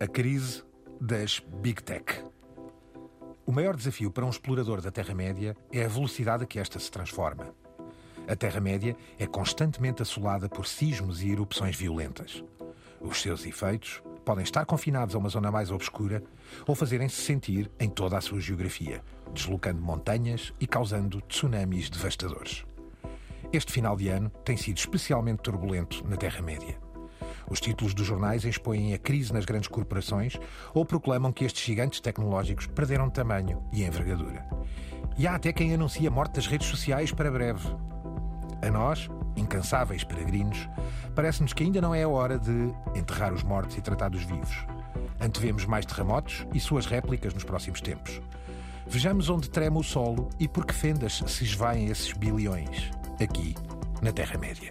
A crise das Big Tech. O maior desafio para um explorador da Terra-média é a velocidade a que esta se transforma. A Terra-média é constantemente assolada por sismos e erupções violentas. Os seus efeitos podem estar confinados a uma zona mais obscura ou fazerem-se sentir em toda a sua geografia, deslocando montanhas e causando tsunamis devastadores. Este final de ano tem sido especialmente turbulento na Terra-média. Os títulos dos jornais expõem a crise nas grandes corporações ou proclamam que estes gigantes tecnológicos perderam tamanho e envergadura. E há até quem anuncia a morte das redes sociais para breve. A nós, incansáveis peregrinos, parece-nos que ainda não é a hora de enterrar os mortos e tratar dos vivos. Antevemos mais terremotos e suas réplicas nos próximos tempos. Vejamos onde trema o solo e por que fendas se esvaem esses bilhões, aqui na Terra-média.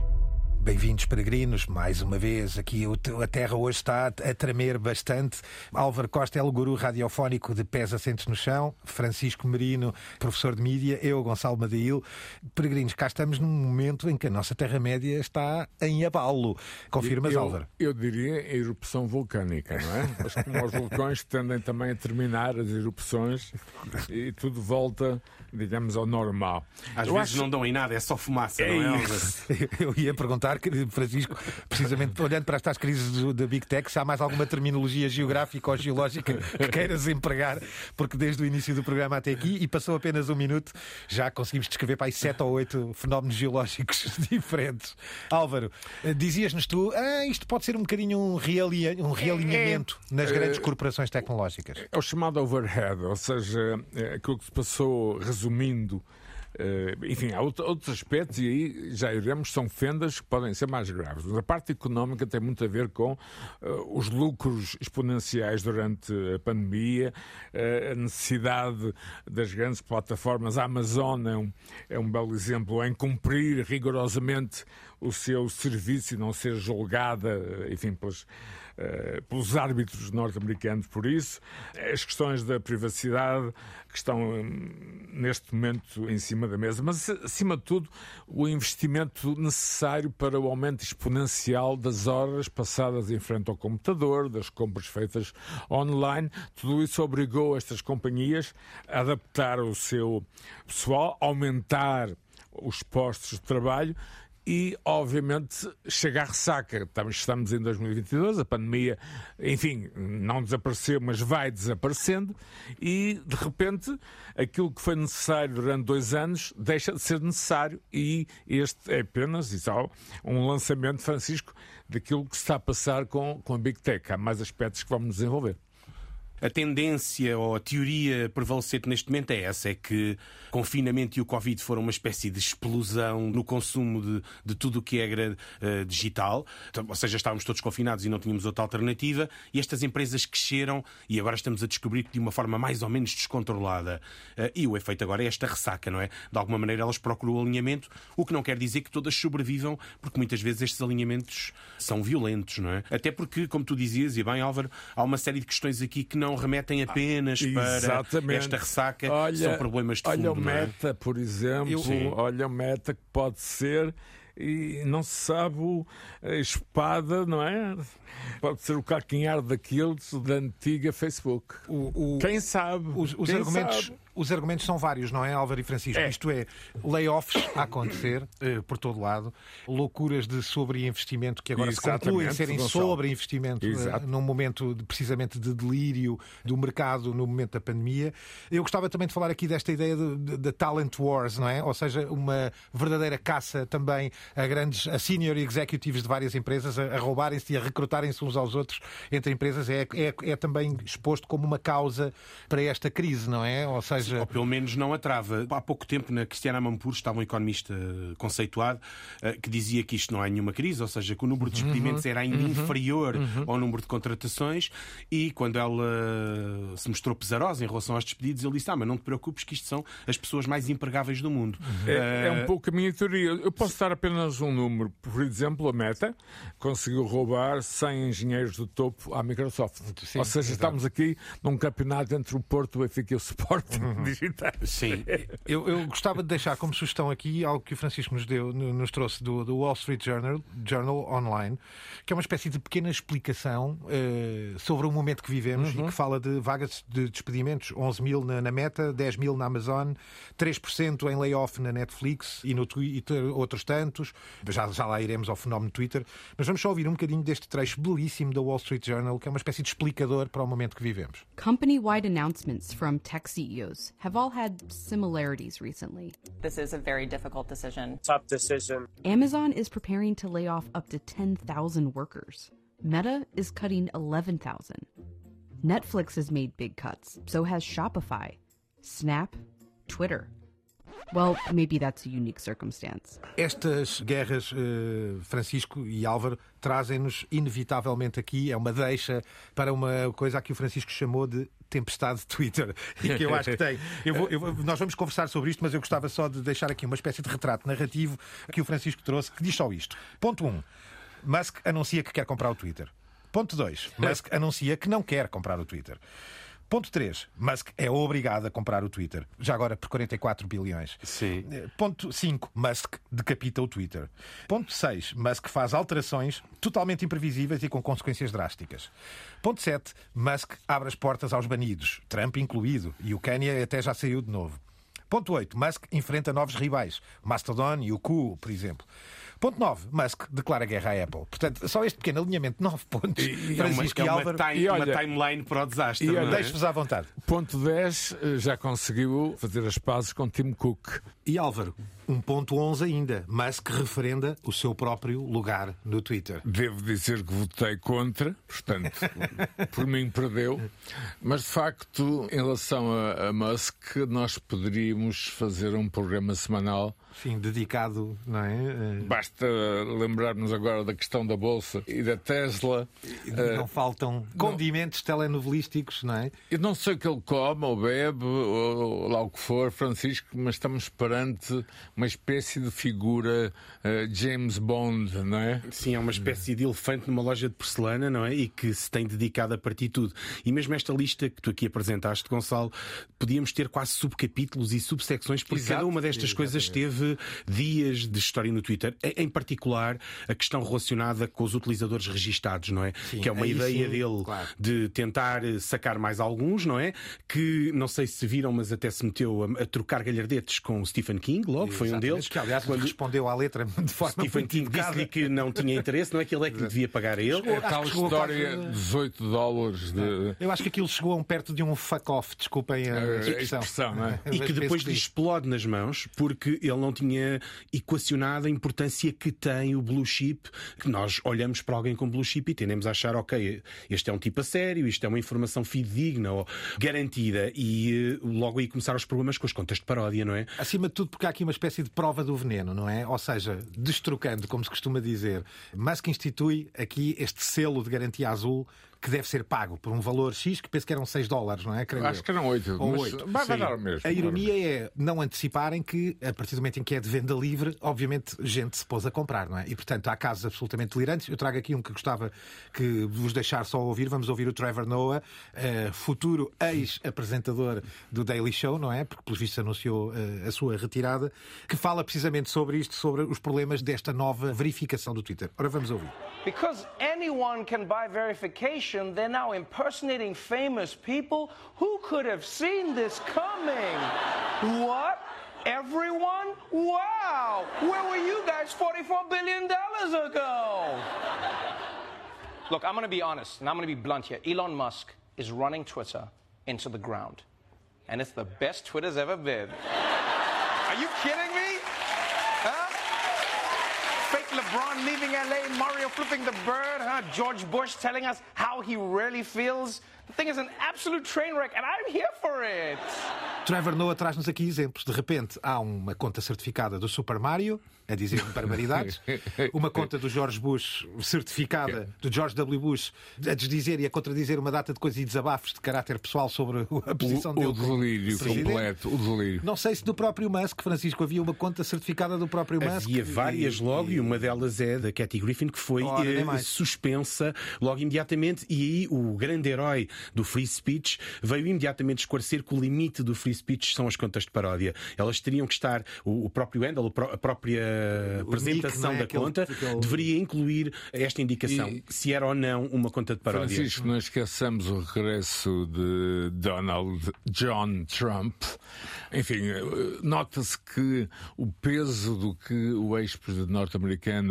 Bem-vindos, peregrinos, mais uma vez. Aqui a terra hoje está a tremer bastante. Álvaro Costa é o guru radiofónico de Pés Assentes no Chão. Francisco Merino, professor de mídia. Eu, Gonçalo Madail. Peregrinos, cá estamos num momento em que a nossa Terra-média está em abalo. Confirmas, eu, Álvaro? Eu diria a erupção vulcânica, não é? Mas como os vulcões tendem também a terminar as erupções e tudo volta, digamos, ao normal. Às eu vezes acho... não dão em nada, é só fumaça, É não é? isso. Eu ia perguntar, Francisco, precisamente olhando para estas crises da Big Tech, se há mais alguma terminologia geográfica ou geológica que queiras empregar, porque desde o início do programa até aqui, e passou apenas um minuto, já conseguimos descrever para aí sete ou oito fenómenos geológicos diferentes. Álvaro, eh, dizias-nos tu, ah, isto pode ser um bocadinho um, realia- um realinhamento nas grandes corporações tecnológicas. É o chamado overhead, ou seja, é aquilo que se passou resumindo. Eh, enfim, há out- outros aspectos e aí já iremos, são fendas que podem ser mais graves. Mas a parte económica tem muito a ver com eh, os lucros exponenciais durante a pandemia, eh, a necessidade das grandes plataformas. A Amazon é um, é um belo exemplo em cumprir rigorosamente o seu serviço e não ser julgada, enfim, pelos, eh, pelos árbitros norte-americanos por isso. As questões da privacidade que estão hum, neste momento em cima da mesa, mas acima de tudo o investimento necessário para o aumento exponencial das horas passadas em frente ao computador, das compras feitas online. Tudo isso obrigou estas companhias a adaptar o seu pessoal, aumentar os postos de trabalho e, obviamente, chega à ressaca. Estamos, em 2022, a pandemia, enfim, não desapareceu, mas vai desaparecendo, e, de repente, aquilo que foi necessário durante dois anos deixa de ser necessário, e este é apenas, e só, um lançamento, Francisco, daquilo que se está a passar com, com a Big Tech. Há mais aspectos que vamos desenvolver. A tendência ou a teoria prevalecente neste momento é essa: é que confinamento e o Covid foram uma espécie de explosão no consumo de, de tudo o que é gra- eh, digital. Então, Ou seja, estávamos todos confinados e não tínhamos outra alternativa, e estas empresas cresceram e agora estamos a descobrir que de uma forma mais ou menos descontrolada. Eh, E o efeito agora é esta ressaca, não é? De alguma maneira elas procuram o alinhamento, o que não quer dizer que todas sobrevivam, porque muitas vezes estes alinhamentos são violentos, não é? Até porque, como tu dizias, e bem, Álvaro, há uma série de questões aqui que não remetem apenas para Exatamente. esta ressaca, são problemas de olha fundo, o não é? meta, por exemplo, Sim. olha o meta que pode ser e não se sabe o- a espada, não é? Pode ser o calcanhar daqueles da antiga Facebook. O- o- Quem sabe? Os, os Quem argumentos, sabe? os argumentos são vários, não é, Álvaro e Francisco? É. Isto é, layoffs a acontecer eh, por todo lado, loucuras de sobreinvestimento que agora se Exatamente, concluem serem sobreinvestimento eh, num momento de- precisamente de delírio do mercado no momento da pandemia. Eu gostava também de falar aqui desta ideia de- de- da talent wars, não é? Ou seja, uma verdadeira caça também a grandes, a senior executives de várias empresas a, a roubarem-se e a recrutarem-se uns aos outros entre empresas é, é, é também exposto como uma causa para esta crise, não é? Ou seja, Ou pelo menos não a trava. Há pouco tempo, na Cristiana Mampur, estava um economista eh, conceituado eh, que dizia que isto não é nenhuma crise, ou seja, que o número de despedimentos era ainda inferior ao número de contratações e quando ela eh, se mostrou pesarosa em relação aos despedidos, ele disse: Ah, mas não te preocupes que isto são as pessoas mais empregáveis do mundo. É, é um pouco a minha teoria. Eu posso estar apenas apenas um número. Por exemplo, a Meta conseguiu roubar 100 engenheiros do topo à Microsoft. Sim, Ou seja, exato. estamos aqui num campeonato entre o Porto, o Benfica e o Sporting Uhum. digitais. Sim. Eu, eu gostava de deixar como sugestão aqui algo que o Francisco nos deu, no- nos trouxe do, do Wall Street Journal, Journal Online, que é uma espécie de pequena explicação eh, sobre o momento que vivemos e que fala de vagas de despedimentos: 11 mil na, na Meta, 10 mil na Amazon, 3% em layoff na Netflix e no Twitter, outros tantos. Já, já lá iremos ao fenómeno Twitter. Mas vamos só ouvir um bocadinho deste trecho belíssimo da Wall Street Journal, que é uma espécie de explicador para o momento que vivemos. Company wide announcements from tech CEOs have all had similarities recently. This is a very difficult decision. tough decision. Amazon is preparing to lay off up to 10,000 workers. Meta is cutting 11,000. Netflix has made big cuts, so has Shopify, Snap, Twitter. Well, maybe that's a unique circumstance. Estas guerras, eh, Francisco e Álvaro, trazem-nos inevitavelmente aqui, é uma deixa para uma coisa a que o Francisco chamou de tempestade de Twitter. E que eu acho que tem. Eu vou- eu nós vamos conversar sobre isto, mas eu gostava só de deixar aqui uma espécie de retrato narrativo que o Francisco trouxe, que diz só isto. Ponto 1. Um, Musk anuncia que quer comprar o Twitter. Ponto 2. Musk anuncia que não quer comprar o Twitter. Ponto 3. Musk é obrigado a comprar o Twitter. Já agora por 44 bilhões. Sim. Eh, Ponto 5. Musk decapita o Twitter. Ponto 6. Musk faz alterações totalmente imprevisíveis e com consequências drásticas. Ponto 7. Musk abre as portas aos banidos, Trump incluído, e o Kanye até já saiu de novo. Ponto 8. Musk enfrenta novos rivais, Mastodon e o Q, por exemplo. Ponto 9. Musk declara guerra à Apple. Portanto, só este pequeno alinhamento de 9 pontos. É uma, Francisco é e uma, Álvaro, time- E uma olha- timeline para o desastre. e olha, é? deixe-vos à vontade. Ponto 10, eh, já conseguiu fazer as pazes com Tim Cook. E Álvaro, 1.11 ainda. Musk referenda o seu próprio lugar no Twitter. Devo dizer que votei contra, portanto, por mim perdeu. Mas de facto, em relação a, a Musk, nós poderíamos fazer um programa semanal. Sim, dedicado, não é? Eh, Basta lembrarmos agora da questão da Bolsa e da Tesla. Eh, Não faltam condimentos telenovelísticos, não é? Eu não sei o que ele come ou bebe, ou lá o que for, Francisco, mas estamos perante uma espécie de figura eh, James Bond, não é? Sim, é uma espécie de elefante numa loja de porcelana, não é? E que se tem dedicado a partir de tudo. E mesmo esta lista que tu aqui apresentaste, Gonçalo, podíamos ter quase subcapítulos e subsecções, porque Exato, cada uma destas coisas teve dias de história no Twitter. Em particular, a questão relacionada com os utilizadores registados, não é? que é uma ideia sim, dele claro. de tentar sacar mais alguns, não é? Que não sei se viram, mas até se meteu a, a trocar galhardetes com o Stephen King, logo, foi um Exatamente, deles. Que, aliás, Quando- respondeu à letra de forma Stephen King disse-lhe que não tinha interesse, não é que ele é que lhe devia pagar a ele. É a tal história, quase- 18 dólares de. Eu acho que aquilo chegou a um perto de um fuck-off, desculpem a a expressão. expressão, não é? E que depois lhe sim. explode nas mãos porque ele não tinha equacionado a importância que tem o blue chip. Que nós olhamos para alguém com blue chip e tendemos a achar, ok, este é um tipo a sério, isto é uma informação fidedigna ou garantida. E eh, logo aí começaram os problemas com as contas de paródia, não é? Acima de tudo, porque há aqui uma espécie de prova do veneno, não é? Ou seja, destrocando, como se costuma dizer, Musk institui aqui este selo de garantia azul que deve ser pago por um valor X, que penso que eram 6 dólares, não é? Creio Acho eu. que eram 8. Ou mas oito. vai Sim. dar o mesmo. A ironia é não anteciparem que, a partir do momento em que é de venda livre, obviamente gente se pôs a comprar, não é? E portanto há casos absolutamente delirantes. Eu trago aqui um que gostava que vos deixar só ouvir. Vamos ouvir o Trevor Noah, eh, futuro ex-apresentador do Daily Show, não é? Porque, pelos vistos, anunciou eh, a sua retirada, que fala precisamente sobre isto, sobre os problemas desta nova verificação do Twitter. Ora, vamos ouvir. Because anyone can buy verification, they're now impersonating famous people. Who could have seen this coming? What? Everyone? Wow! Where were you guys $44 billion ago? Look, I'm going to be honest and I'm going to be blunt here. Elon Musk is running Twitter into the ground. And it's the best Twitter's ever been. Are you kidding me? LeBron leaving LA, Mario flipping the bird, huh? George Bush telling us how he really feels. The thing is an absolute train wreck, and I'm here for it. Trevor Noah traz-nos aqui exemplos. De repente há uma conta certificada do Super Mario, a dizer barbaridades, uma conta do George Bush certificada, do George W. Bush, a desdizer e a contradizer uma data de coisas e desabafos de caráter pessoal sobre a posição O, dele. o delírio presidente. completo, o delírio. Não sei se do próprio Musk, Francisco, havia uma conta certificada do próprio Musk. Havia várias E- logo e uma delas é da Kathy Griffin que foi Ora, eh, suspensa logo imediatamente e aí o grande herói do free speech veio imediatamente esclarecer que o limite do free speech são as contas de paródia. Elas teriam que estar o, o próprio handle, o a própria apresentação nick, não é? da Aquele- conta aquele- deveria incluir esta indicação E- se era ou não uma conta de paródia. Francisco, não esqueçamos o regresso de Donald John Trump. Enfim, eh, nota-se que o peso do que o ex-presidente norte-americano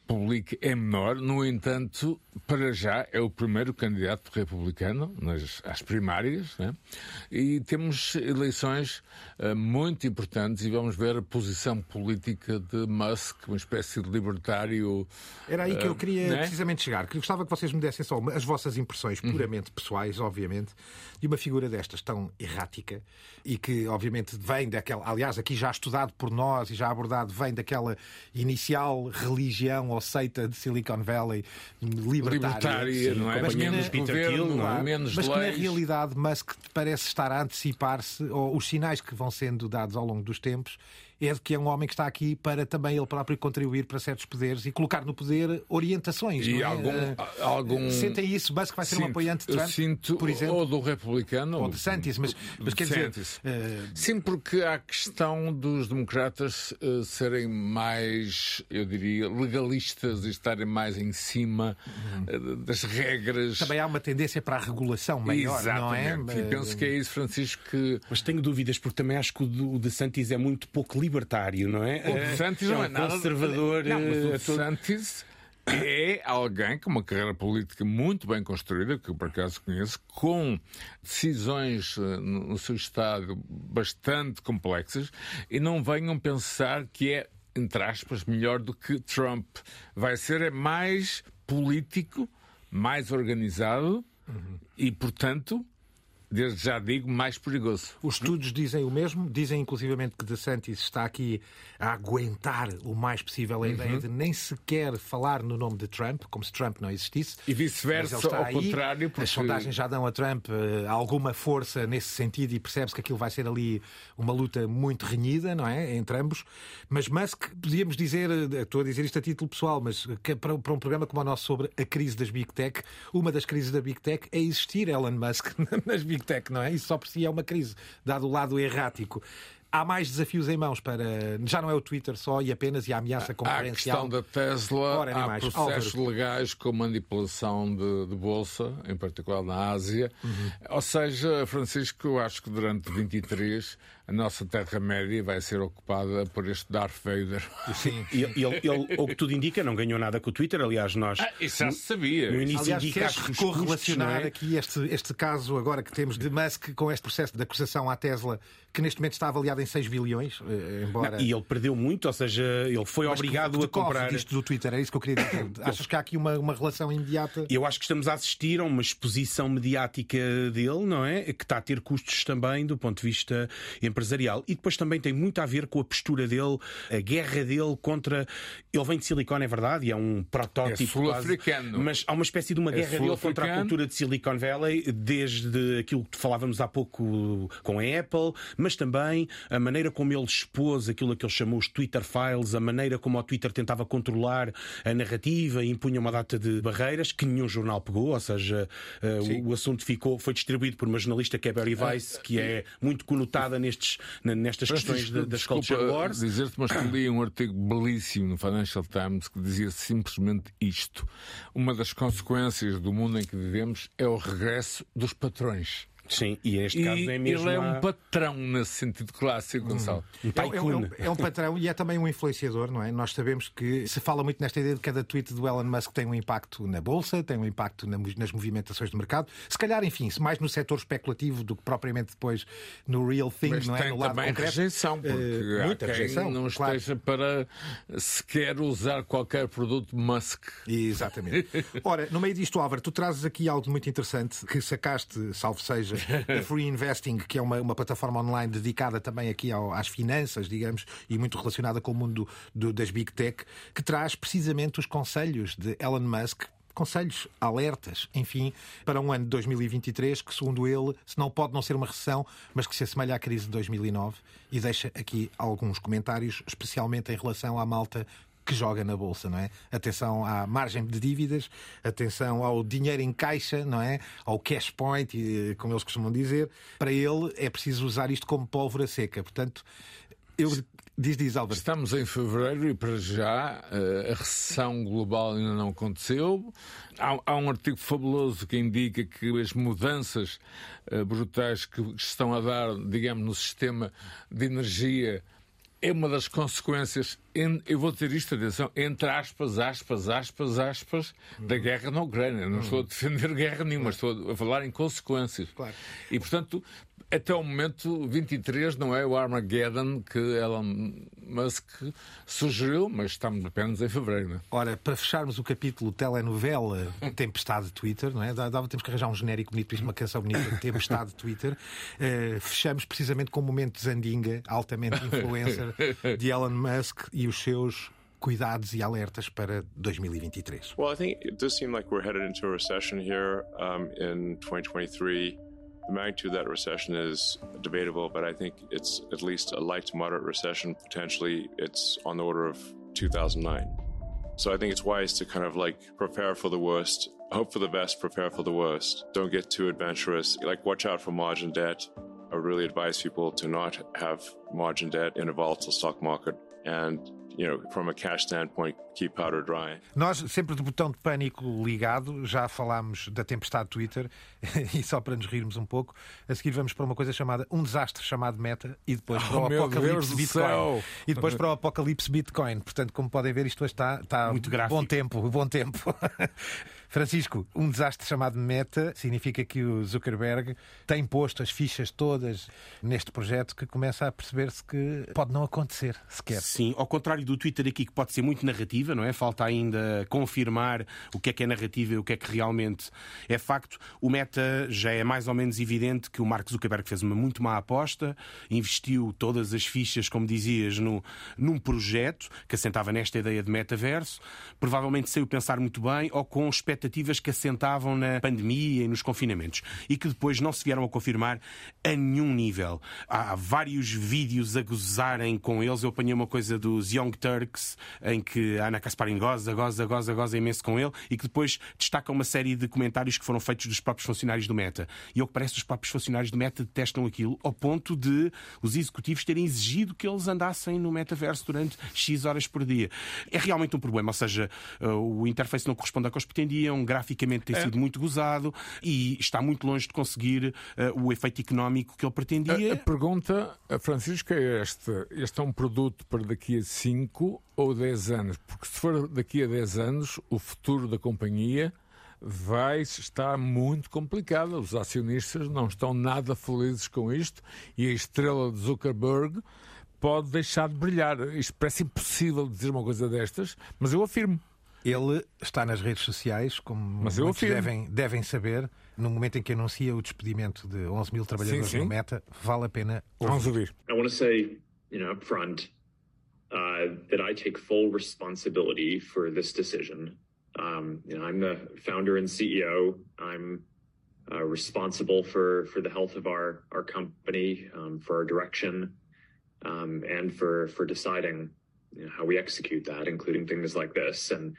publica é menor. No entanto, para já é o primeiro candidato republicano nas, às primárias. Né? E temos eleições eh, muito importantes e vamos ver a posição política de Musk, uma espécie de libertário. Era aí que eu eh, queria né? precisamente chegar. Que gostava que vocês me dessem só as vossas impressões, Uhum. puramente pessoais, obviamente, de uma figura destas tão errática e que, obviamente, vem daquela. Aliás, aqui já estudado por nós e já abordado, vem daquela inicial religião seita de Silicon Valley libertária. Libertária, não é? Mas que menos na- Peter Thiel, não é? menos mas que na realidade Musk parece estar a antecipar-se, ou os sinais que vão sendo dados ao longo dos tempos, é de que é um homem que está aqui para também ele próprio contribuir para certos poderes e colocar no poder orientações. E não é? algum, Eh, algum... Sentem isso? Musk vai ser um Sinto- apoiante de eu Trump, sinto, por exemplo? Ou do republicano. Ou de Santis, mas, mas quer dizer, eh, Sim, porque há a questão dos democratas eh, serem mais, eu diria, legalistas e estarem mais em cima eh, das regras. também há uma tendência para a regulação maior, não é? Exatamente. E penso que é isso, Francisco, que Mas tenho dúvidas porque também acho que o de- Santis é muito pouco libertário, não é? o DeSantis é não um é nada... conservador. Não, mas o eh, a todo- DeSantis é alguém com uma carreira política muito bem construída, que eu por acaso conheço, com decisões eh, no seu estado bastante complexas, e não venham pensar que é, entre aspas, melhor do que Trump. Vai ser é mais político, mais organizado e, portanto, desde já digo, mais perigoso. Os estudos dizem o mesmo, dizem inclusivamente que DeSantis está aqui a aguentar o mais possível a Uhum. ideia de nem sequer falar no nome de Trump, como se Trump não existisse. E vice-versa, ao aí. contrário, porque- As sondagens já dão a Trump eh, alguma força nesse sentido e percebe-se que aquilo vai ser ali uma luta muito renhida, não é? Entre ambos. Mas Musk, podíamos dizer, eh, estou a dizer isto a título pessoal, mas para um programa como o nosso sobre a crise das Big Tech, uma das crises da Big Tech é existir Elon Musk nas Big Tech, não é? Isso só por si é uma crise, dado o lado errático. Há mais desafios em mãos para. Já não é o Twitter só e apenas e a ameaça Há a concorrencial. questão da Tesla, Ora, há mais. processos Álvaro. legais com manipulação de, de bolsa, em particular na Ásia. Uhum. Ou seja, Francisco, eu acho que durante 23 a nossa Terra-média vai ser ocupada por este Darth Vader. Sim. Ele, ele, ele, o que tudo indica, não ganhou nada com o Twitter. Aliás, nós. Isso já se sabia. No início Aliás, indica queres correlacionar é? aqui este, este caso agora que temos de Musk com este processo de acusação à Tesla, que neste momento está avaliado em 6 bilhões, eh, embora. E ele perdeu muito, ou seja, ele foi Mas obrigado que a comprar. disto do Twitter, é isso que eu queria dizer. Achas que há aqui uma, uma relação imediata? Eu acho que estamos a assistir a uma exposição mediática dele, não é? Que está a ter custos também do ponto de vista empresarial. E depois também tem muito a ver com a postura dele, a guerra dele contra. Ele vem de Silicon, é verdade, e é um protótipo. É sul-africano. quase, Mas há uma espécie de uma É guerra dele contra a cultura de Silicon Valley, desde aquilo que falávamos há pouco com a Apple, mas também a maneira como ele expôs aquilo que ele chamou os Twitter Files, a maneira como o Twitter tentava controlar a narrativa e impunha uma data de barreiras que nenhum jornal pegou, ou seja, eh, o, o assunto ficou, foi distribuído por uma jornalista que é Barry Weiss, que é muito conotada nestes, nestas questões Francisco, de- das desculpa culture wars. dizer-te, mas que li um artigo belíssimo no Financial Times que dizia simplesmente isto. Uma das consequências do mundo em que vivemos é o regresso dos patrões. Sim, e neste caso é mesmo. Ele é a- um patrão nesse sentido clássico, Gonçalo. um É, um- é um- é um patrão e é também um influenciador, não é? Nós sabemos que se fala muito nesta ideia de que cada tweet do Elon Musk tem um impacto na bolsa, tem um impacto na- nas movimentações do mercado. Se calhar, enfim, se mais no setor especulativo do que propriamente depois no real thing, Mas não é? tem No lado também concreto. rejeição, porque Eh, há muita quem rejeição, não claro. esteja para sequer usar qualquer produto Musk. Exatamente. Ora, no meio disto, Álvaro, tu trazes aqui algo muito interessante que sacaste, salvo seja, da Free Investing, que é uma, uma plataforma online dedicada também aqui ao- às finanças, digamos, e muito relacionada com o mundo do- das Big Tech, que traz precisamente os conselhos de Elon Musk. Conselhos, alertas, enfim, para um ano de 2023 que, segundo ele, se não pode não ser uma recessão, mas que se assemelha à crise de 2009 e deixa aqui alguns comentários, especialmente em relação à malta que joga na bolsa, não é? Atenção à margem de dívidas, atenção ao dinheiro em caixa, não é? Ao cash point, como eles costumam dizer. Para ele é preciso usar isto como pólvora seca. Portanto, eu diz diz Álvaro. Estamos em fevereiro e para já eh, a recessão global ainda não aconteceu. Há, há um artigo fabuloso que indica que as mudanças eh, brutais que estão a dar, digamos, no sistema de energia é uma das consequências, eu vou ter isto, atenção, entre aspas, aspas, aspas, aspas, da guerra na Ucrânia. Não estou a defender guerra nenhuma, estou a falar em consequências. Claro. E, portanto, até o momento, 23 não é o Armageddon que Elon Musk sugeriu, mas estamos apenas em fevereiro. Não é? Ora, para fecharmos o capítulo telenovela Tempestade de Twitter, não é? Dava, temos que arranjar um genérico bonito uma canção bonita, Tempestade de Twitter. Eh, fechamos precisamente com o momento de Zandinga, altamente influencer, de Elon Musk e os seus cuidados e alertas para 2023. Well, I think it does seem like we're headed into a recession here um, in 2023. The magnitude of that recession is debatable, but I think it's at least a light to moderate recession. Potentially, it's on the order of 2009. So I think it's wise to kind of like prepare for the worst, hope for the best, prepare for the worst. Don't get too adventurous. Like, watch out for margin debt. I really advise people to not have margin debt in a volatile stock market. And, you know, from a cash standpoint, keep powder dry. Nós, sempre de botão de pânico ligado, já falámos da tempestade Twitter, e só para nos rirmos um pouco, a seguir vamos para uma coisa chamada um desastre chamado Meta e depois para Oh, o meu apocalipse Bitcoin. E depois para o apocalipse Bitcoin. Portanto, como podem ver, isto hoje está, está Muito gráfico. bom tempo, bom tempo. Francisco, um desastre chamado Meta significa que o Zuckerberg tem posto as fichas todas neste projeto que começa a perceber-se que pode não acontecer sequer. Sim, ao contrário do Twitter aqui, que pode ser muito narrativa, não é? Falta ainda confirmar o que é que é narrativa e o que é que realmente é facto. O Meta já é mais ou menos evidente que o Mark Zuckerberg fez uma muito má aposta, investiu todas as fichas, como dizias, no, num projeto que assentava nesta ideia de metaverso. Provavelmente saiu pensar muito bem ou com expectativas que assentavam na pandemia e nos confinamentos e que depois não se vieram a confirmar a nenhum nível. Há vários vídeos a gozarem com eles. Eu apanhei uma coisa dos Young Turks em que a Ana Kasparin goza, goza, goza, goza imenso com ele e que depois destaca uma série de comentários que foram feitos dos próprios funcionários do Meta. E ao que parece, os próprios funcionários do Meta detestam aquilo ao ponto de os executivos terem exigido que eles andassem no metaverso durante X horas por dia. É realmente um problema, ou seja, uh, o interface não corresponde ao que eles pretendiam, graficamente tem sido muito gozado e está muito longe de conseguir uh, o efeito económico que ele pretendia. A, a pergunta, a Francisco, é esta: este é um produto para daqui a 5 ou 10 anos? Porque se for daqui a 10 anos, o futuro da companhia vai estar muito complicado. Os acionistas não estão nada felizes com isto e a estrela de Zuckerberg pode deixar de brilhar. Isto parece impossível dizer uma coisa destas, mas eu afirmo. Ele está nas redes sociais, como Mas eu muitos devem, devem saber, no momento em que anuncia o despedimento de 11 mil trabalhadores Sim, sim. no Meta, vale a pena Vamos ouvir. ouvir. I want to say, you know, up front, uh, that I take full responsibility for this decision. Um, you know, I'm the founder and CEO. I'm uh, responsible for for the health of our our company, um, for our direction, um, and for for deciding you know, how we execute that, including things like this. And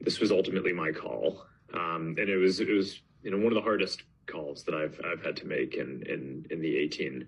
this was ultimately my call, um, and it was it was you know one of the hardest calls that I've I've had to make in in in the 18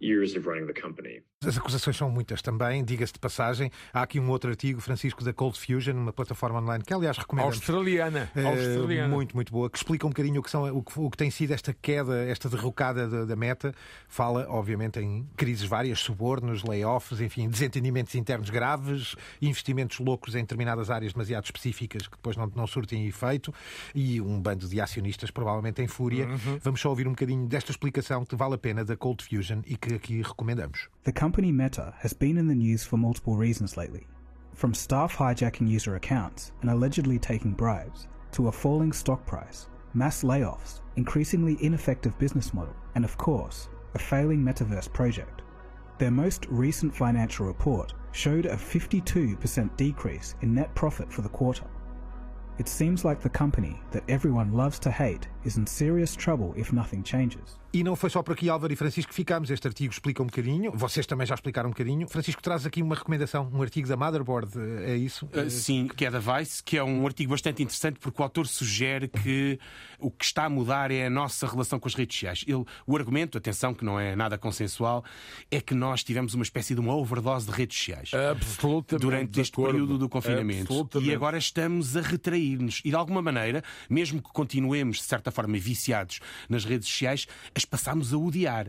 years of running the company. As acusações são muitas também, diga-se de passagem. Há aqui um outro artigo, Francisco, da Cold Fusion, uma plataforma online que, aliás, recomendamos. Australiana. Eh, Australiana. Muito, muito boa, que explica um bocadinho o que, são, o que, o que tem sido esta queda, esta derrocada da, da meta. Fala, obviamente, em crises várias, subornos, layoffs, enfim, desentendimentos internos graves, investimentos loucos em determinadas áreas demasiado específicas que depois não, não surtem efeito e um bando de acionistas provavelmente em fúria. Vamos só ouvir um bocadinho desta explicação que vale a pena da Cold Fusion e que aqui recomendamos. The company Meta has been in the news for multiple reasons lately. From staff hijacking user accounts and allegedly taking bribes, to a falling stock price, mass layoffs, increasingly ineffective business model, and of course, a failing metaverse project. Their most recent financial report showed a 52% decrease in net profit for the quarter. It seems like the company that everyone loves to hate is in serious trouble if nothing changes. E não foi só por aqui, Álvaro e Francisco, que ficámos. Este artigo explica um bocadinho. Vocês também já explicaram um bocadinho. Francisco traz aqui uma recomendação, um artigo da Motherboard, é isso? Uh, sim, que é da Vice, que é um artigo bastante interessante porque o autor sugere que o que está a mudar é a nossa relação com as redes sociais. Ele, o argumento, atenção, que não é nada consensual, é que nós tivemos uma espécie de uma overdose de redes sociais Absolutamente. durante este acordo. período do confinamento. E agora estamos a retrair-nos. E de alguma maneira, mesmo que continuemos, de certa forma, viciados nas redes sociais, as passamos a odiar.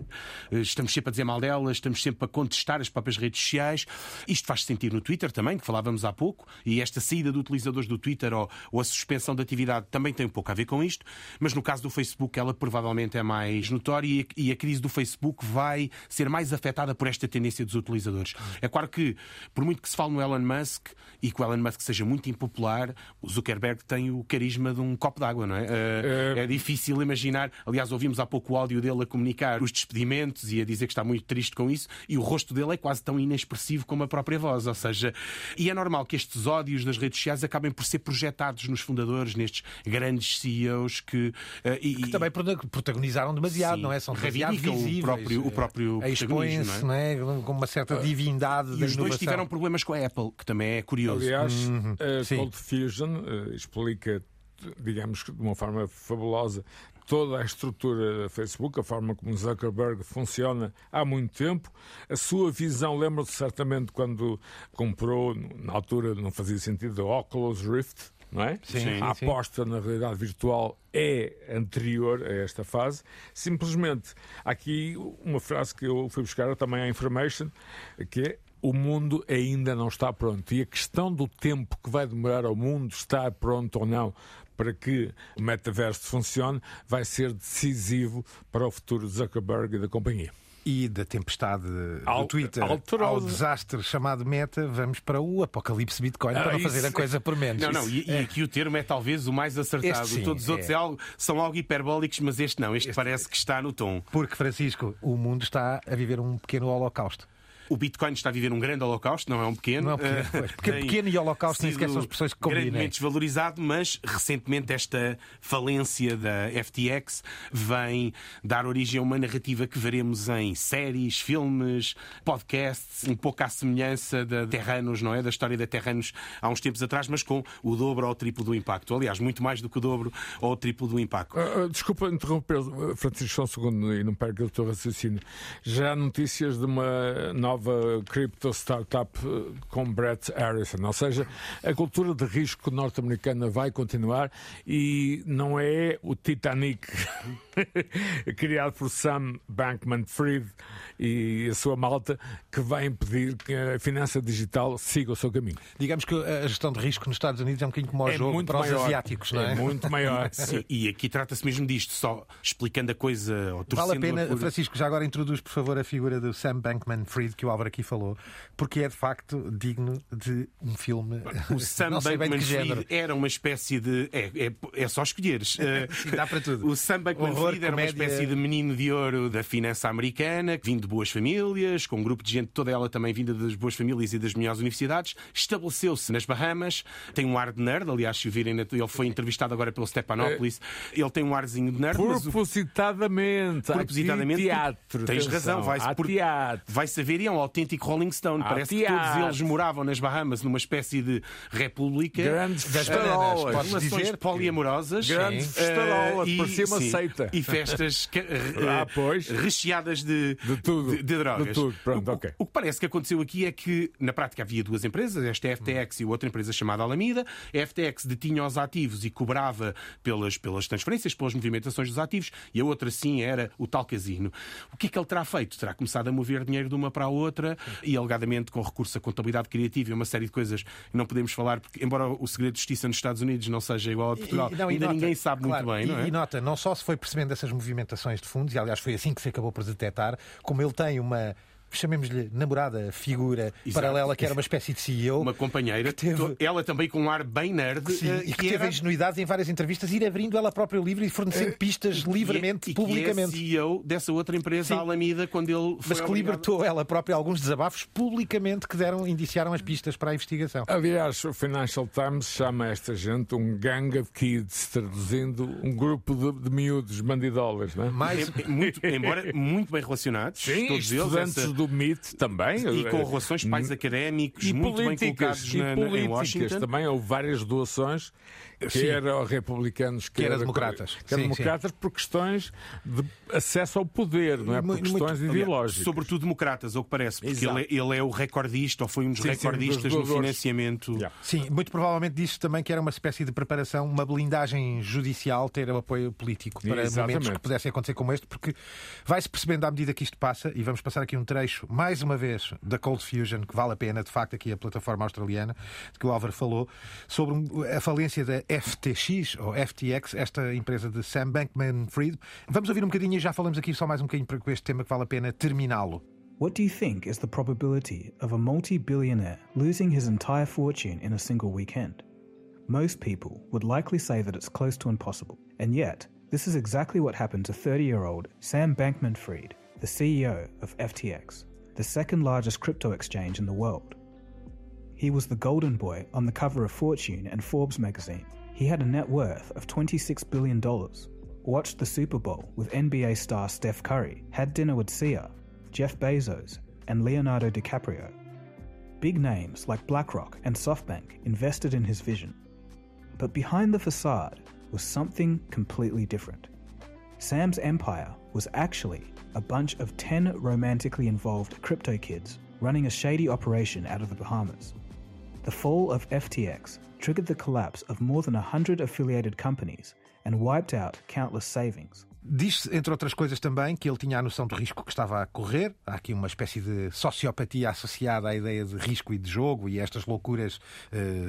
Eh, Estamos sempre a dizer mal delas, estamos sempre a contestar as próprias redes sociais. Isto faz sentir no Twitter também, que falávamos há pouco, e esta saída de utilizadores do Twitter ou, ou a suspensão da atividade também tem um pouco a ver com isto. Mas no caso do Facebook, ela provavelmente é mais notória e e a crise do Facebook vai ser mais afetada por esta tendência dos utilizadores. É claro que, por muito que se fale no Elon Musk e que o Elon Musk seja muito impopular, o Zuckerberg tem o carisma de um copo d'água, não é? Eh, é difícil imaginar. Aliás, ouvimos há pouco o áudio dele a comunicar os despedimentos e a dizer que está muito triste com isso, e o rosto dele é quase tão inexpressivo como a própria voz. Ou seja, e é normal que estes ódios das redes sociais acabem por ser projetados nos fundadores, nestes grandes CEOs que. eh, e, Que também prota- protagonizaram demasiado, Sim. não é? São demasiado Reivindicam o visíveis. próprio- o próprio Eh, protagonismo, não é? Com uma certa divindade e da os dois inovação. tiveram problemas com a Apple, que também é curioso. Aliás, a sim. Cold Fusion eh, explica, digamos que de uma forma fabulosa, toda a estrutura da Facebook, a forma como Zuckerberg funciona há muito tempo. A sua visão, lembro-se certamente quando comprou, na altura não fazia sentido, a Oculus Rift. Não é? Sim, a sim. aposta na realidade virtual é anterior a esta fase. Simplesmente, há aqui uma frase que eu fui buscar também à Information, que é o mundo ainda não está pronto. E a questão do tempo que vai demorar ao mundo estar pronto ou não para que o metaverso funcione vai ser decisivo para o futuro de Zuckerberg e da companhia. E da tempestade Al- do Twitter alterosa. ao desastre chamado Meta, vamos para o apocalipse Bitcoin para Ah, não fazer isso- a coisa por menos. Não, não, e, e aqui o termo é talvez o mais acertado. Este sim, Todos os outros é. é algo- são algo hiperbólicos, mas este não. Este, parece que está no tom. Porque, Francisco, o mundo está a viver um pequeno holocausto. O Bitcoin está a viver um grande holocausto, não é um pequeno. Não é um pequeno, Eh, pois, porque tem pequeno e holocausto nem sequer são expressões que combinem. Grandemente desvalorizado, mas recentemente esta falência da FTX vem dar origem a uma narrativa que veremos em séries, filmes, podcasts, um pouco à semelhança da Terranos, não é? Da história da Terranos há uns tempos atrás, mas com o dobro ou o triplo do impacto. Aliás, muito mais do que o dobro ou o triplo do impacto. Ah, ah, desculpa interromper, Francisco, só um segundo e não perca o teu raciocínio. Já há notícias de uma nova cripto startup ah, com Brett Harrison, ou seja, a cultura de risco norte-americana vai continuar e não é o Titanic criado por Sam Bankman-Fried e a sua malta que vai impedir que a finança digital siga o seu caminho. Digamos que a gestão de risco nos Estados Unidos é um bocadinho como o É jogo muito para os maior. asiáticos, não é? É muito maior. Sim, e aqui trata-se mesmo disto, só explicando a coisa ou torcendo Vale a pena, por... Francisco, já agora introduz, por favor, a figura do Sam Bankman-Fried que o Álvaro aqui falou, porque é de facto digno de um filme. O Sam. Bankman-Fried era uma espécie de. É, é, é só escolheres. Eh, dá para tudo. O Sam Bankman-Fried era uma comédia. espécie de menino de ouro da finança americana, vindo de boas famílias, com um grupo de gente, toda ela também vinda das boas famílias e das melhores universidades. Estabeleceu-se nas Bahamas, tem um ar de nerd. Aliás, se o virem, ele foi entrevistado agora pelo Stephanopoulos. Ele tem um arzinho de nerd, Propositadamente, propositadamente. teatro. Tens atenção, razão, vai-se por- vai saber e é é um autêntico Rolling Stone. Parece que teatro. todos eles moravam nas Bahamas numa espécie de república. Grandes das bananas, relações dizer que- poliamorosas. Grandes festarolas, Eh, parecia uma sim, seita. E festas Ah, eh, pois. recheadas de, De tudo. de, de drogas. De tudo. Pronto, o, ok. o que parece que aconteceu aqui é que, na prática, havia duas empresas, esta é a FTX e outra empresa chamada Alameda. A FTX detinha os ativos e cobrava pelas, pelas transferências, pelas movimentações dos ativos, e a outra, sim, era o tal casino. O que é que ele terá feito? Terá começado a mover dinheiro de uma para a outra e, alegadamente, com recurso à contabilidade criativa e uma série de coisas que não podemos falar, porque, embora o segredo de justiça nos Estados Unidos não seja igual a Portugal, E- não, ainda nota, ninguém sabe claro, muito bem, e, não é? E nota, não só se foi percebendo essas movimentações de fundos, e aliás foi assim que se acabou por detectar, como ele tem uma, chamemos-lhe namorada, figura Exato. paralela, que era uma espécie de CEO. Uma companheira, que teve- ela também com um ar bem nerd, Sim, eh, e que teve era- a ingenuidade em várias entrevistas ir abrindo ela própria o livro e fornecendo pistas e que é- livremente, e que é publicamente. CEO dessa outra empresa, Sim. a Alameda, quando ele foi Mas que obrigado- libertou ela própria alguns desabafos publicamente que deram, indiciaram as pistas para a investigação. Aliás, o Financial Times chama esta gente um gang of kids, traduzindo um grupo de, de miúdos bandidolas, não é? Mais, É- muito- embora muito bem relacionados, Sim, todos eles, essa- do MIT também. e com eh, relações pais académicos e muito bem políticas, colocados e na, na, em políticas Washington. também houve várias doações Sim. quer aos republicanos Quer a quer democratas. quer Sim, democratas por questões de acesso ao poder não é por Muito- questões muito- ideológicas Sobretudo democratas, ou que parece, porque ele é, ele é o recordista, ou foi um dos Sim, sim, recordistas dos no financiamento. Yeah. Sim, muito provavelmente disse também que era uma espécie de preparação, uma blindagem judicial ter o apoio político para Exatamente. momentos que pudessem acontecer como este, porque vai-se percebendo à medida que isto passa, e vamos passar aqui um trecho, mais uma vez, da Cold Fusion, que vale a pena, de facto, aqui a plataforma australiana, de que o Álvaro falou, sobre a falência da FTX, ou FTX, esta empresa de Sam Bankman-Fried. Vamos ouvir um bocadinho e já falamos aqui só mais um bocadinho para este tema que vale a pena terminá-lo. What do you think is the probability of a multi billionaire losing his entire fortune in a single weekend? Most people would likely say that it's close to impossible, and yet, this is exactly what happened to 30 year old Sam Bankman Fried, the CEO of FTX, the second largest crypto exchange in the world. He was the golden boy on the cover of Fortune and Forbes magazine. He had a net worth of $26 billion, watched the Super Bowl with NBA star Steph Curry, had dinner with Sia, Jeff Bezos, and Leonardo DiCaprio. Big names like BlackRock and SoftBank invested in his vision. But behind the facade was something completely different. Sam's empire was actually a bunch of 10 romantically involved crypto kids running a shady operation out of the Bahamas. The fall of FTX triggered the collapse of more than 100 affiliated companies and wiped out countless savings. Diz-se, entre outras coisas, também que ele tinha a noção do risco que estava a correr. Há aqui uma espécie de sociopatia associada à ideia de risco e de jogo e estas loucuras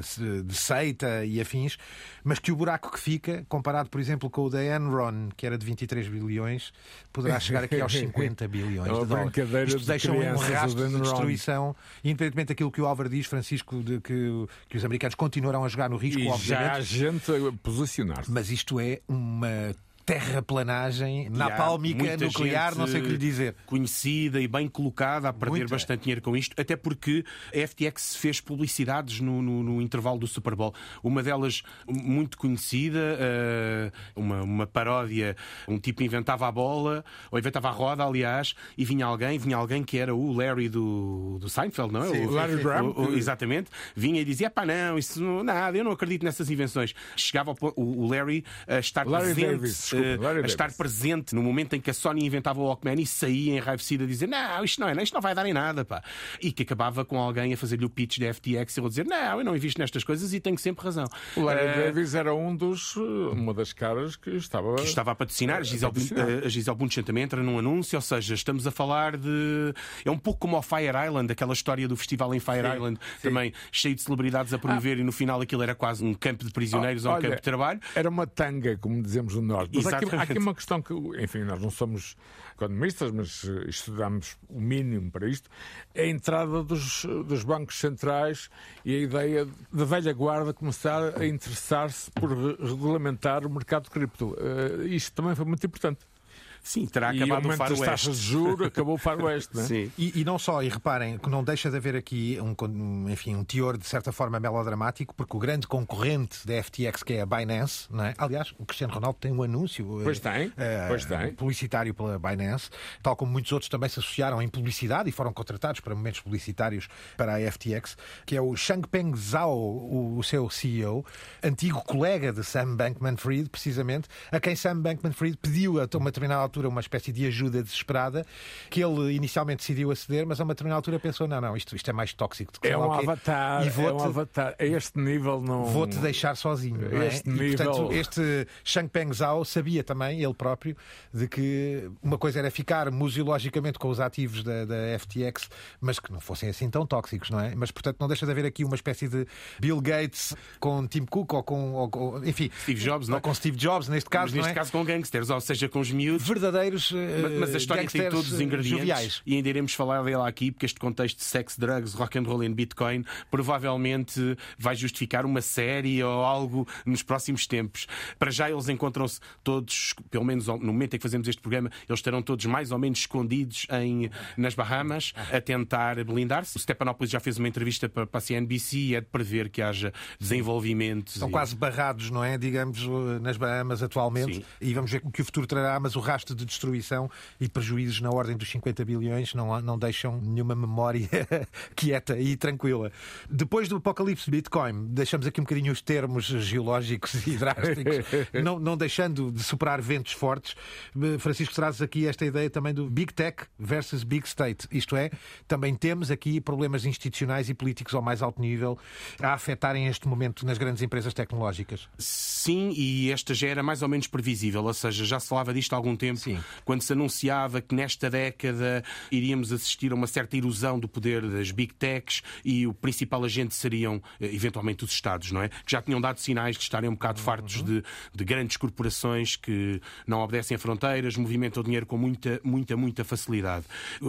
se- de seita e afins, mas que o buraco que fica, comparado, por exemplo, com o da Enron, que era de 23 bilhões, poderá chegar aqui aos 50 bilhões É de dólares. Isto de deixa um rastro de destruição, e independentemente daquilo que o Álvaro diz, Francisco, de que, que os americanos continuarão a jogar no risco, e já obviamente. há gente a posicionar-se Mas isto é uma terraplanagem napálmica, nuclear, não sei o que lhe dizer. Conhecida e bem colocada a perder Muita. bastante dinheiro com isto, até porque a FTX fez publicidades no, no- no intervalo do Super Bowl. Uma delas muito conhecida, eh, uma, uma paródia, um tipo inventava a bola, ou inventava a roda, aliás, e vinha alguém, vinha alguém que era o Larry do, do Seinfeld, não é? Sim, o, Larry Graham. exatamente. Vinha e dizia: pá, não, isso não, nada, eu não acredito nessas invenções. Chegava o, o Larry a estar Larry presente, desculpa, eh, a estar presente no momento em que a Sony inventava o Walkman e saía enraivecida a dizer não, isto não é, isto não vai dar em nada, pá. E que acabava com alguém a fazer-lhe o pitch da FTX e ele a dizer não, eu não invisto nestas coisas e tenho sempre razão. o Larry Eh, Davis era um dos uma das caras que estava que estava a patrocinar, a Gisele, patrocinar. a Gisele Bundchen também entra num anúncio, ou seja, estamos a falar de. É um pouco como ao Fire Island, aquela história do festival em Fire Sim, Island, sim. também cheio de celebridades a promover e no final aquilo era quase um campo de prisioneiros ou um Olha, campo de trabalho. Era uma tanga, como dizemos no Norte. Mas há aqui, há aqui uma questão que, enfim, nós não somos economistas, mas estudamos o mínimo para isto. É a entrada dos, dos bancos centrais e a ideia da velha guarda começar a interessar-se por re- regulamentar o mercado de cripto. Eh, isto também foi muito importante. Sim, terá e acabado o faroeste. taxas de juros, acabou o faroeste, não é? Sim. E, e não só, e reparem que não deixa de haver aqui um, enfim, um teor de certa forma melodramático, porque o grande concorrente da FTX, que é a Binance, não é? aliás, o Cristiano Ronaldo tem um anúncio Pois eh, tem, eh, pois tem. publicitário pela Binance, tal como muitos outros também se associaram em publicidade e foram contratados para momentos publicitários para a FTX, que é o Changpeng Zhao, o, o seu CEO, antigo colega de Sam Bankman-Fried, precisamente, a quem Sam Bankman-Fried pediu a uma determinada altura uma espécie de ajuda desesperada, que ele inicialmente decidiu aceder, mas a uma determinada altura pensou, não, não, isto, isto é mais tóxico do que É um avatar, e é um avatar. A este nível não. Vou-te deixar sozinho. não é? Este e, nível- portanto, este Changpeng Zhao sabia também, ele próprio, de que uma coisa era ficar museologicamente com os ativos da, da FTX, mas que não fossem assim tão tóxicos, não é? Mas, portanto, não deixa de haver aqui uma espécie de Bill Gates com Tim Cook ou com, ou enfim, Steve Jobs, não ou é? com Steve Jobs, neste caso, Mas não neste é? caso com gangsters, ou seja, com os miúdos. Verdadeiros eh, Mas, mas a história tem todos os eh, ingredientes joviais. e ainda iremos falar dele aqui, porque este contexto de sex, drugs, rock and roll e Bitcoin provavelmente vai justificar uma série ou algo nos próximos tempos. Para já eles encontram-se todos, pelo menos no momento em que fazemos este programa, eles estarão todos mais ou menos escondidos em, nas Bahamas a tentar blindar-se. O Stephanopoulos já fez uma entrevista para, para a CNBC e é de prever que haja desenvolvimentos. Estão e- quase barrados, não é? Digamos, eh, nas Bahamas atualmente. Sim. E vamos ver o que o futuro trará, mas o rastro de destruição e prejuízos na ordem dos 50 bilhões não, não deixam nenhuma memória quieta e tranquila. Depois do apocalipse Bitcoin, deixamos aqui um bocadinho os termos geológicos e drásticos, não, não deixando de superar ventos fortes. Francisco, trazes aqui esta ideia também do Big Tech versus Big State. Isto é, também temos aqui problemas institucionais e políticos ao mais alto nível a afetarem este momento nas grandes empresas tecnológicas. Sim, e esta já era mais ou menos previsível, ou seja, já se falava disto há algum tempo, Sim. quando se anunciava que nesta década iríamos assistir a uma certa erosão do poder das big techs e o principal agente seriam eh, eventualmente os Estados, não é? Que já tinham dado sinais de estarem um bocado fartos de, de grandes corporações que não obedecem a fronteiras, movimentam o dinheiro com muita, muita, muita facilidade.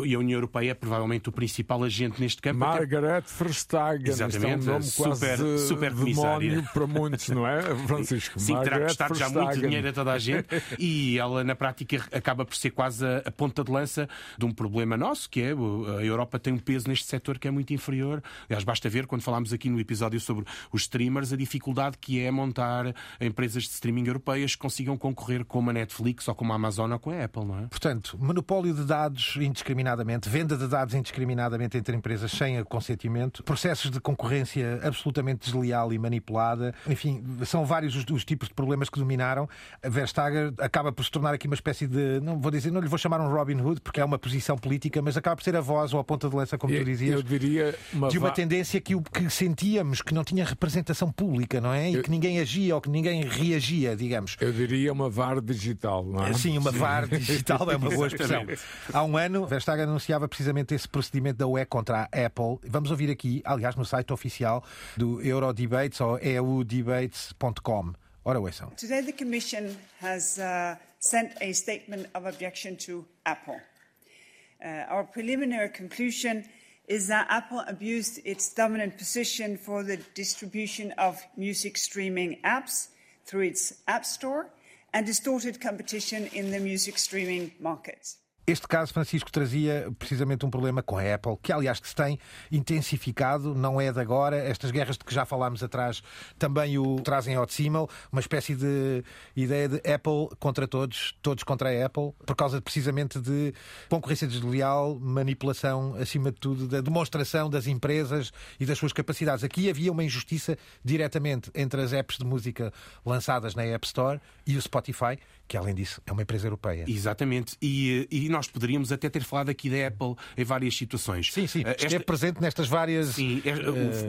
E a União Europeia é provavelmente o principal agente neste campo. até Margaret Verstappen. Exatamente, é um nome super- quase super demónio para muitos, não é, Francisco? Sim, terá Margaret custado já muito dinheiro a toda a gente e ela, na prática, acaba por ser quase a, a ponta de lança de um problema nosso, que é a Europa tem um peso neste setor que é muito inferior. Aliás, basta ver, quando falámos aqui no episódio sobre os streamers, a dificuldade que é montar empresas de streaming europeias que consigam concorrer com a Netflix ou com a Amazon ou com a Apple, não é? Portanto, monopólio de dados indiscriminadamente, venda de dados indiscriminadamente entre empresas sem consentimento, processos de concorrência absolutamente desleal e manipulada, enfim, são vários os, os tipos de problemas que dominaram. A Verstager acaba por se tornar aqui uma espécie de, não vou dizer, não lhe vou chamar um Robin Hood, porque é uma posição política, mas acaba por ser a voz ou a ponta de lança, como tu Eu, dizias. eu diria uma, de uma va- tendência que, que sentíamos que não tinha representação pública, não é? E que ninguém agia ou que ninguém reagia, digamos. eu diria uma VAR digital, não é? Sim, uma VAR digital é uma boa expressão. Há um ano, Verstappen anunciava precisamente esse procedimento da UE contra a Apple. Vamos ouvir aqui, aliás, no site oficial do Eurodebates ou eudebates.com. Ora, ouçam. Today, the Commission has uh, sent a statement of objection to Apple. Uh, our preliminary conclusion is that Apple abused its dominant position for the distribution of music streaming apps through its App Store and distorted competition in the music streaming market. Este caso, Francisco, trazia precisamente um problema com a Apple, que aliás que se tem intensificado, não é de agora. Estas guerras de que já falámos atrás também o trazem ao de cima, uma espécie de ideia de Apple contra todos, todos contra a Apple, por causa precisamente de concorrência desleal, manipulação, acima de tudo, da demonstração das empresas e das suas capacidades. Aqui havia uma injustiça diretamente entre as apps de música lançadas na App Store e o Spotify, que além disso é uma empresa europeia. Exatamente. E, e nós poderíamos até ter falado aqui da Apple em várias situações. Sim, sim, Eh, esteve presente nestas várias Sim, eh,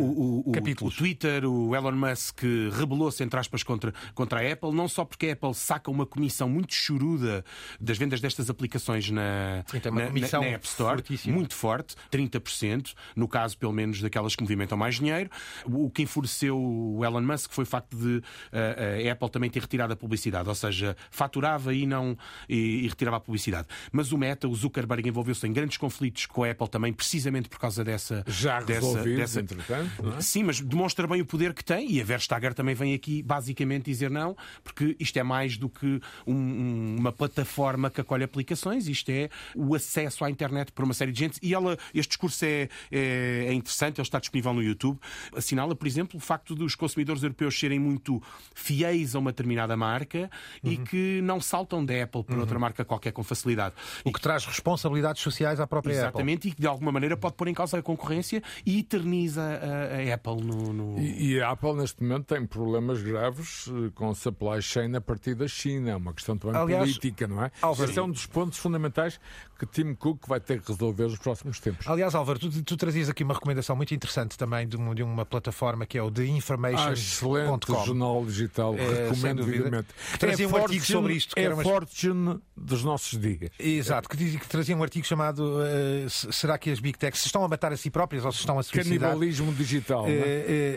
o, o- capítulos. o Twitter, o Elon Musk rebelou-se, entre aspas, contra, contra a Apple, não só porque a Apple saca uma comissão muito choruda das vendas destas aplicações na, Sim, na- comissão na App Store, fortíssima. muito forte, 30%, no caso, pelo menos, daquelas que movimentam mais dinheiro. O que enfureceu o Elon Musk foi o facto de eh, a Apple também ter retirado a publicidade, ou seja, faturava e não e, e retirava a publicidade. Mas o Meta, o Zuckerberg, envolveu-se em grandes conflitos com a Apple também, precisamente por causa dessa. Já dessa, dessa... entretanto, é? Sim, mas demonstra bem o poder que tem e a Verstager também vem aqui basicamente dizer não, porque isto é mais do que um, uma plataforma que acolhe aplicações, isto é o acesso à internet para uma série de gente. E ela, este discurso é, é, é interessante, ele está disponível no YouTube. Assinala, por exemplo, o facto dos consumidores europeus serem muito fiéis a uma determinada marca uhum. e que não saltam da Apple para uhum. outra marca qualquer com facilidade. O que e... traz responsabilidades sociais à própria Exatamente, Apple. Exatamente, e que de alguma maneira pode pôr em causa a concorrência e eterniza a, a Apple no. no... E, e, a Apple neste momento tem problemas graves eh, com a supply chain a partir da China. É uma questão também Aliás, política, não é? Esse é um dos pontos fundamentais que Tim Cook vai ter que resolver nos próximos tempos. Aliás, Álvaro, tu, tu trazias aqui uma recomendação muito interessante também de, uma, de uma plataforma que é o The Information. Ah, excelente jornal digital, é, recomendo vivamente. Trazia é um Fortune, artigo sobre isto. Que é era uma... Fortune dos nossos dias. Exato, que, que trazia um artigo chamado uh, Será que as Big Techs se estão a matar a si próprias ou se estão a suicidar? Canibalismo digital. Uh, uh,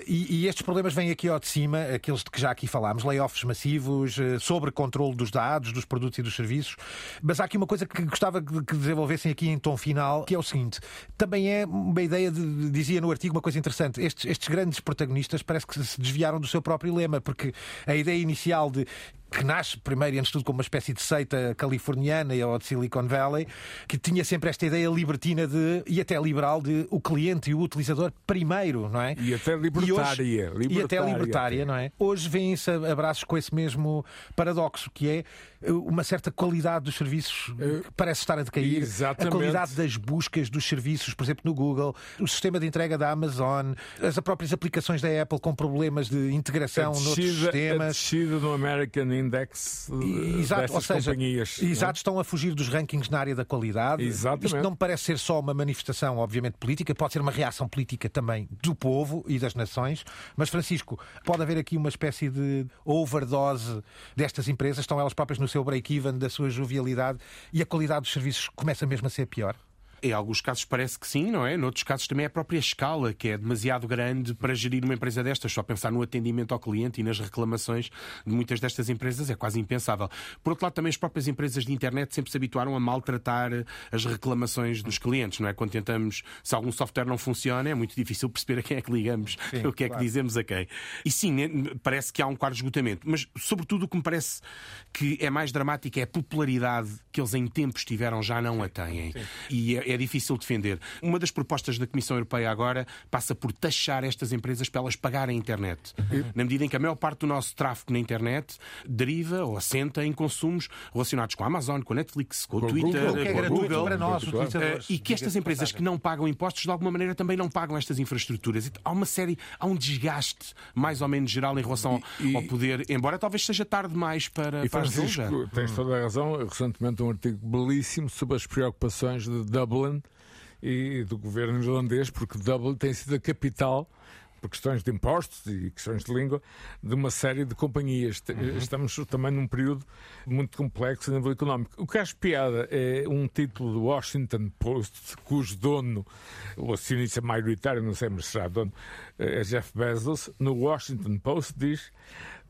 e, e, estes problemas vêm aqui ao de cima, aqueles de que já aqui falámos, layoffs massivos, sobre controle dos dados, dos produtos e dos serviços. Mas há aqui uma coisa que gostava que desenvolvessem aqui em tom final, que é o seguinte: também é uma ideia de, dizia no artigo uma coisa interessante. Estes, estes grandes protagonistas parece que se desviaram do seu próprio lema, porque a ideia inicial de que nasce primeiro e antes de tudo como uma espécie de seita californiana ou de Silicon Valley, que tinha sempre esta ideia libertina de, e até liberal de o cliente e o utilizador primeiro, não é? E até libertária. E, hoje, libertária, e até libertária, não é? Hoje vêm-se abraços com esse mesmo paradoxo, que é uma certa qualidade dos serviços que parece estar a decair, Exatamente. a qualidade das buscas dos serviços, por exemplo, no Google, o sistema de entrega da Amazon, as próprias aplicações da Apple com problemas de integração descida, noutros sistemas. A descida do American Index eh, Exato, ou seja, companhias. É? Exato, estão a fugir dos rankings na área da qualidade. Exatamente. Isto não me parece ser só uma manifestação, obviamente, política, pode ser uma reação política também do povo e das nações. Mas, Francisco, pode haver aqui uma espécie de overdose destas empresas, estão elas próprias no seu break-even, da sua jovialidade e a qualidade dos serviços começa mesmo a ser pior? Em alguns casos parece que sim, não é? Noutros casos também é a própria escala que é demasiado grande para gerir uma empresa destas. Só pensar no atendimento ao cliente e nas reclamações de muitas destas empresas é quase impensável. Por outro lado, também as próprias empresas de internet sempre se habituaram a maltratar as reclamações dos clientes, não é? Quando tentamos, se algum software não funciona, é muito difícil perceber a quem é que ligamos, sim, o que é que dizemos a quem. E sim, né, parece que há um quadro de esgotamento, mas sobretudo o que me parece que é mais dramático é a popularidade que eles em tempos tiveram, já não a têm. Sim. E é é difícil defender. Uma das propostas da Comissão Europeia agora passa por taxar estas empresas para elas pagarem a internet. Na medida em que a maior parte do nosso tráfego na internet deriva ou assenta em consumos relacionados com a Amazon, com a Netflix, com, o Twitter, Google, com a Google. Para nós, uh, e que estas empresas que não pagam impostos, de alguma maneira, também não pagam estas infraestruturas. Há uma série, há um desgaste mais ou menos geral em relação e, ao poder, embora talvez seja tarde demais para, e para Francisco, Tens toda a razão. Recentemente um artigo belíssimo sobre as preocupações de Dublin Dublin e do governo irlandês, porque Dublin tem sido a capital por questões de impostos e questões de língua, de uma série de companhias. Uhum. Estamos também num período muito complexo a nível económico. O que acho piada é um título do Washington Post, cujo dono, o acionista maioritário, não sei, mas será dono, é Jeff Bezos, no Washington Post diz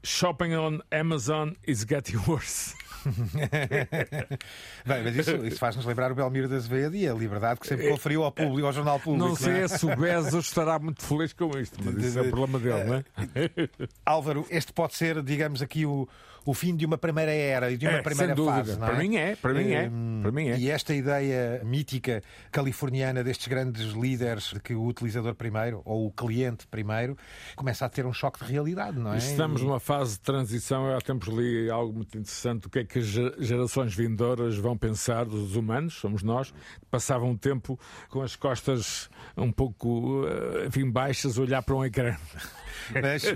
Shopping on Amazon is getting worse. Bem, mas isso, isso faz-nos lembrar o Belmiro da Azevedo e a liberdade que sempre conferiu ao público, ao jornal público. Não sei é? se o Bezos estará muito feliz com isto, mas isso é o problema dele, não é? Álvaro, este pode ser, digamos, aqui o o fim de uma primeira era e de uma é, primeira fase. Não é? Para mim é, para mim é. Hum, para mim é. E esta ideia mítica californiana destes grandes líderes de que o utilizador primeiro ou o cliente primeiro começa a ter um choque de realidade, não é? Estamos numa fase de transição. Eu há tempos li algo muito interessante. O que é que as gerações vindouras vão pensar dos humanos, somos nós, passavam um tempo com as costas um pouco eh, enfim, baixas, a olhar para um ecrã. Mas, uh,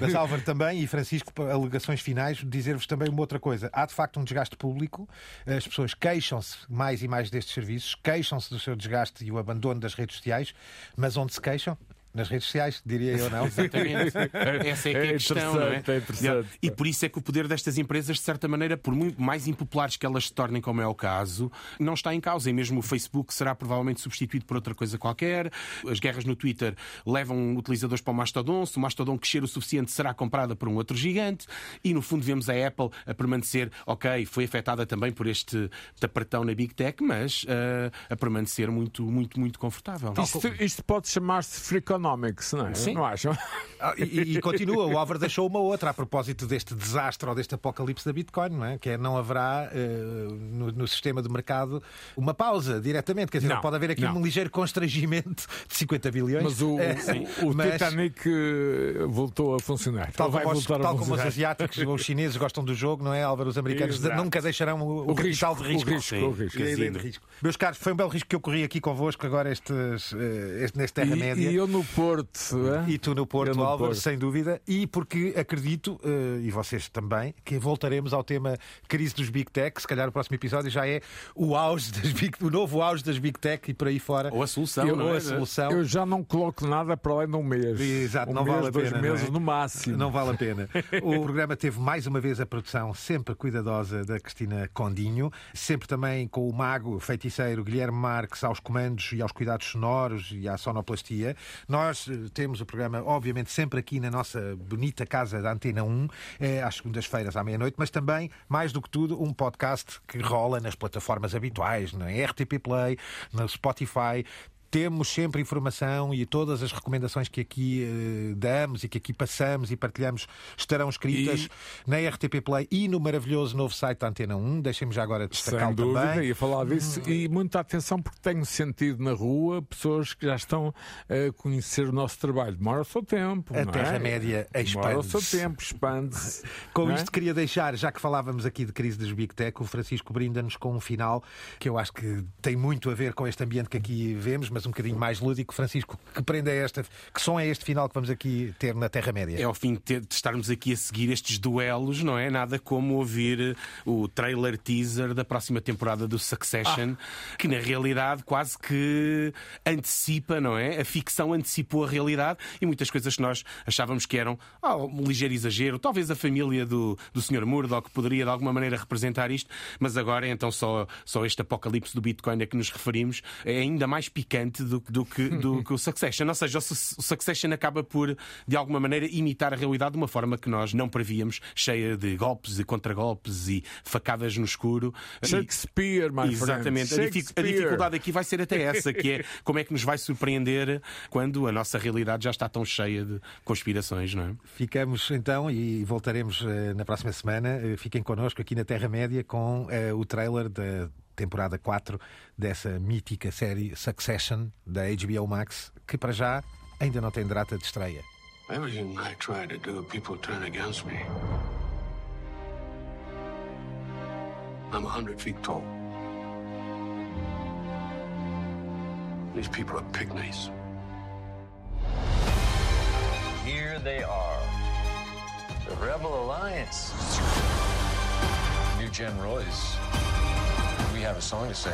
mas Álvaro também e Francisco, alegações finais, dizer-vos também uma outra coisa. Há de facto um desgaste público, as pessoas queixam-se mais e mais destes serviços, queixam-se do seu desgaste e o abandono das redes sociais, mas onde se queixam? Nas redes sociais, diria eu, não? Exatamente. Essa é que é, a questão, não é? É interessante. E por isso é que o poder destas empresas, de certa maneira, por muito mais impopulares que elas se tornem, como é o caso, não está em causa. E mesmo o Facebook será provavelmente substituído por outra coisa qualquer. As guerras no Twitter levam utilizadores para o Mastodon. Se o Mastodon crescer o suficiente, será comprada por um outro gigante. E no fundo vemos a Apple a permanecer, ok, foi afetada também por este tapretão na Big Tech, mas uh, a permanecer muito, muito, muito confortável. Isto, isto pode chamar-se Freakonomics, não é? Sim. Não acham? Ah, e, e continua, o Álvaro deixou uma outra a propósito deste desastre ou deste apocalipse da Bitcoin, não é? Que é não haverá uh, no, no, sistema de mercado uma pausa diretamente. Quer dizer, Não, não, pode haver aqui não. um ligeiro constrangimento de 50 bilhões. Mas o, Eh, o, o mas- Titanic eh, voltou a funcionar. Tal como, os, voltar a tal como os funcionar. asiáticos ou os chineses gostam do jogo, não é, Álvaro? Os americanos Exato. nunca deixarão o, o O capital risco, de risco. o risco, Sim. o risco. Risco. Meus caros, foi um belo risco que eu corri aqui convosco agora estes, este, neste E, Terra-média. e eu no Porto. eh? E tu no Porto, no Álvaro, Porto. sem dúvida. E porque acredito, eh, e vocês também, que voltaremos ao tema crise dos Big Tech. Se calhar o próximo episódio já é o auge das Big, o novo auge das Big Tech e por aí fora. Ou a solução, Eu- não ou é? a solução. Eu já não coloco nada para além de um mês. Exato, um não mês, vale a dois pena. não meses é? no máximo. Não vale a pena. O programa teve mais uma vez a produção sempre cuidadosa da Cristina Condinho, sempre também com o mago feiticeiro Guilherme Marques aos comandos e aos cuidados sonoros e à sonoplastia. Nós eh, temos o programa, obviamente, sempre aqui na nossa bonita casa da Antena 1, eh, às segundas-feiras à meia-noite, mas também, mais do que tudo, um podcast que rola nas plataformas habituais, na RTP Play, no Spotify. Temos sempre informação e todas as recomendações que aqui eh, damos e que aqui passamos e partilhamos estarão escritas na RTP Play e no maravilhoso novo site da Antena 1. Deixem-me já agora Sem destacá-lo dúvida, também. ia falar disso. E muita atenção, porque tenho sentido na rua pessoas que já estão a conhecer o nosso trabalho. Demora o seu tempo. A não é? Terra-média Demora o seu expande-se. tempo, expande-se. Com é? isto queria deixar, já que falávamos aqui de crise dos Big Tech, o Francisco brinda-nos com um final que eu acho que tem muito a ver com este ambiente que aqui vemos, mas um bocadinho mais lúdico. Francisco, que prenda é esta? Que som é este final que vamos aqui ter na Terra-média? É ao fim de, ter- de estarmos aqui a seguir estes duelos, não é? Nada como ouvir o trailer teaser da próxima temporada do Succession, que na realidade quase que antecipa, não é? A ficção antecipou a realidade e muitas coisas que nós achávamos que eram ah, um ligeiro exagero. Talvez a família do, do Sr. Murdoch poderia de alguma maneira representar isto, mas agora então só, só este apocalipse do Bitcoin a que nos referimos é ainda mais picante do, do que, do que o Succession. Ou seja, o Su- o Succession acaba por, de alguma maneira, imitar a realidade de uma forma que nós não prevíamos, cheia de golpes e contragolpes e facadas no escuro. Shakespeare, my friend. Exatamente. A, dificuldade aqui vai ser até essa, que é como é que nos vai surpreender quando a nossa realidade já está tão cheia de conspirações, não é? Ficamos então e voltaremos eh, na próxima semana. Eh, Fiquem connosco aqui na Terra-média com eh, o trailer da temporada 4 dessa mítica série Succession da HBO Max, que para já ainda não tem data de estreia. Everything I try to do, people turn against me. I'm a hundred feet tall. These people are pygmies. Here they are. The Rebel Alliance. New Gen Royce. We have a song to sing.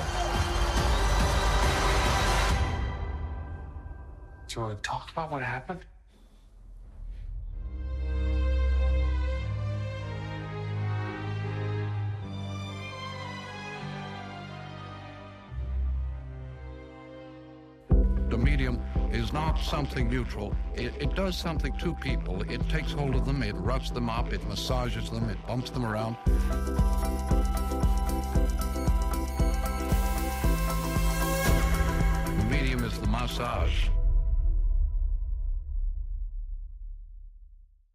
Do you want to talk about what happened? The medium is not something neutral. It, it does something to people. It takes hold of them, it roughs them up, it massages them, it bumps them around. Massage.